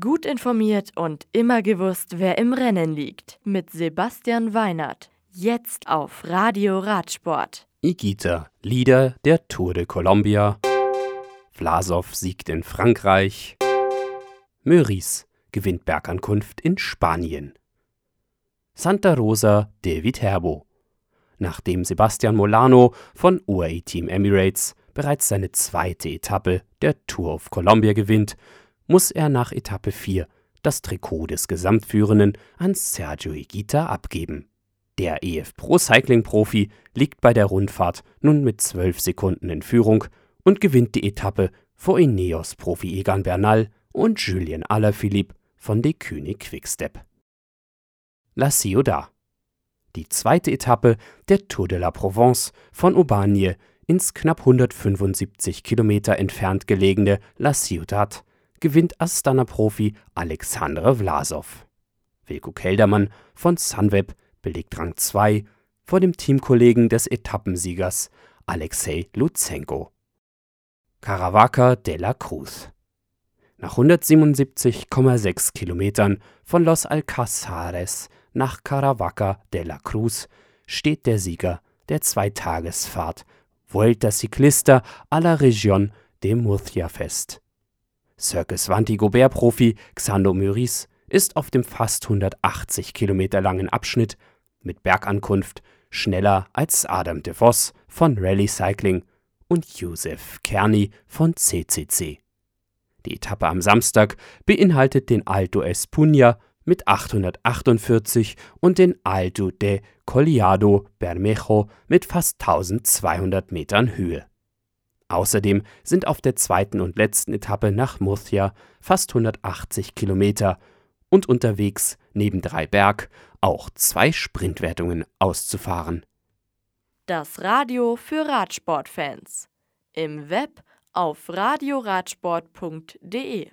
Gut informiert und immer gewusst, wer im Rennen liegt. Mit Sebastian Weinert. Jetzt auf Radio Radsport. Igita, Leader der Tour de Colombia. Vlasov siegt in Frankreich. Meurice gewinnt Bergankunft in Spanien. Santa Rosa de Viterbo. Nachdem Sebastian Molano von UAE Team Emirates bereits seine zweite Etappe der Tour of Colombia gewinnt, muss er nach Etappe 4 das Trikot des Gesamtführenden an Sergio Higuita abgeben. Der EF Pro Cycling Profi liegt bei der Rundfahrt nun mit 12 Sekunden in Führung und gewinnt die Etappe vor Ineos Profi Egan Bernal und Julien Alaphilippe von De König Quickstep. La Ciudad die zweite Etappe der Tour de la Provence von Aubagne ins knapp 175 Kilometer entfernt gelegene La Ciudad gewinnt Astana-Profi Alexandre Vlasov. Wilko Keldermann von Sunweb belegt Rang 2 vor dem Teamkollegen des Etappensiegers Alexei Lutsenko. Caravaca de la Cruz Nach 177,6 Kilometern von Los Alcazares nach Caravaca de la Cruz steht der Sieger der Zweitagesfahrt Vuelta Ciclista a la Región de Murcia fest. Circus Vantigobert-Profi Xando Meurice ist auf dem fast 180 Kilometer langen Abschnitt mit Bergankunft schneller als Adam de Vos von Rally Cycling und Josef Kerny von CCC. Die Etappe am Samstag beinhaltet den Alto Espuña mit 848 und den Alto de Collado Bermejo mit fast 1200 Metern Höhe. Außerdem sind auf der zweiten und letzten Etappe nach Murcia fast 180 Kilometer und unterwegs neben drei Berg auch zwei Sprintwertungen auszufahren. Das Radio für Radsportfans. Im Web auf radioradsport.de